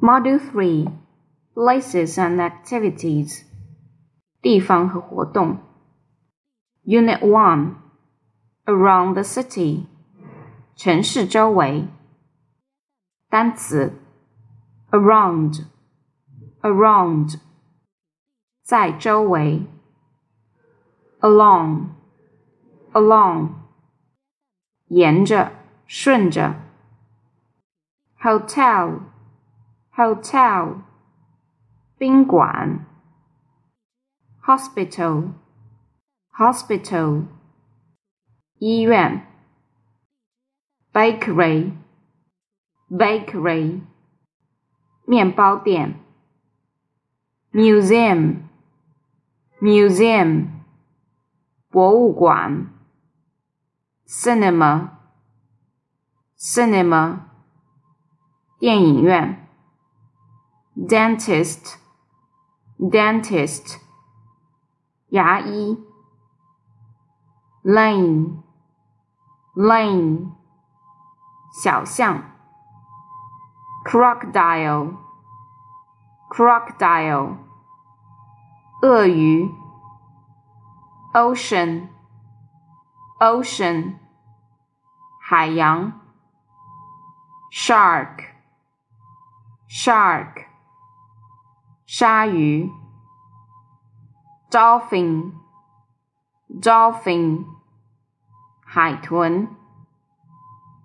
Module 3 Places and Activities 地方和活动 Unit 1 Around the City 城市周围单词 Around Around 在周围 Along Along 沿着顺着 Hotel hotel 宾馆 hospital hospital 医院 bakery bakery 面包店 museum museum 博物馆 cinema cinema 电影院 dentist dentist 牙医 lane lane 小巷 crocodile crocodile 鳄鱼 ocean ocean 海洋 shark shark 鲨鱼，dolphin dolphin 海豚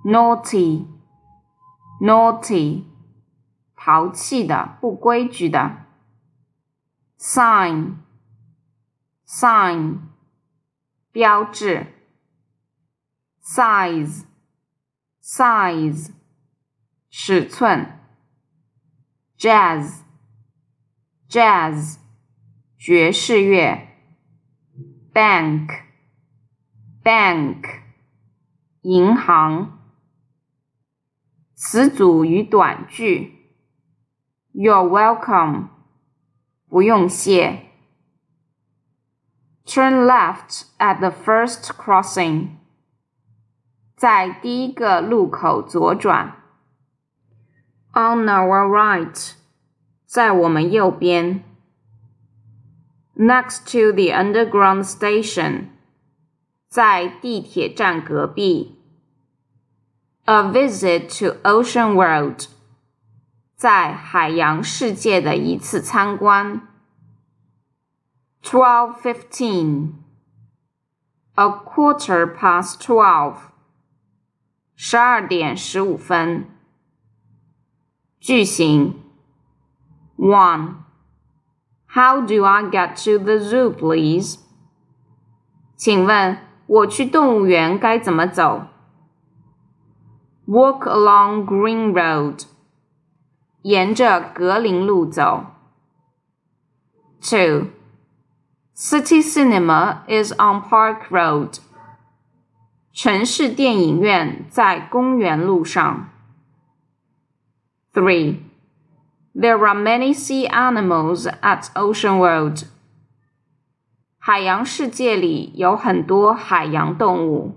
，naughty naughty 淘气的、不规矩的，sign sign 标志，size size 尺寸，jazz jazz 爵士乐，bank bank 银行。词组与短句：You're welcome，不用谢。Turn left at the first crossing，在第一个路口左转。On our right。 在我们右边，next to the underground station，在地铁站隔壁。A visit to Ocean World，在海洋世界的一次参观。Twelve fifteen，a quarter past twelve，十二点十五分。句型。 1. How do I get to the zoo, please? 请问我去动物园该怎么走？Walk along Green Road. 沿着格林路走。2. City Cinema is on Park Road. 城市电影院在公园路上。3. There are many sea animals at Ocean World. 海洋世界里有很多海洋动物。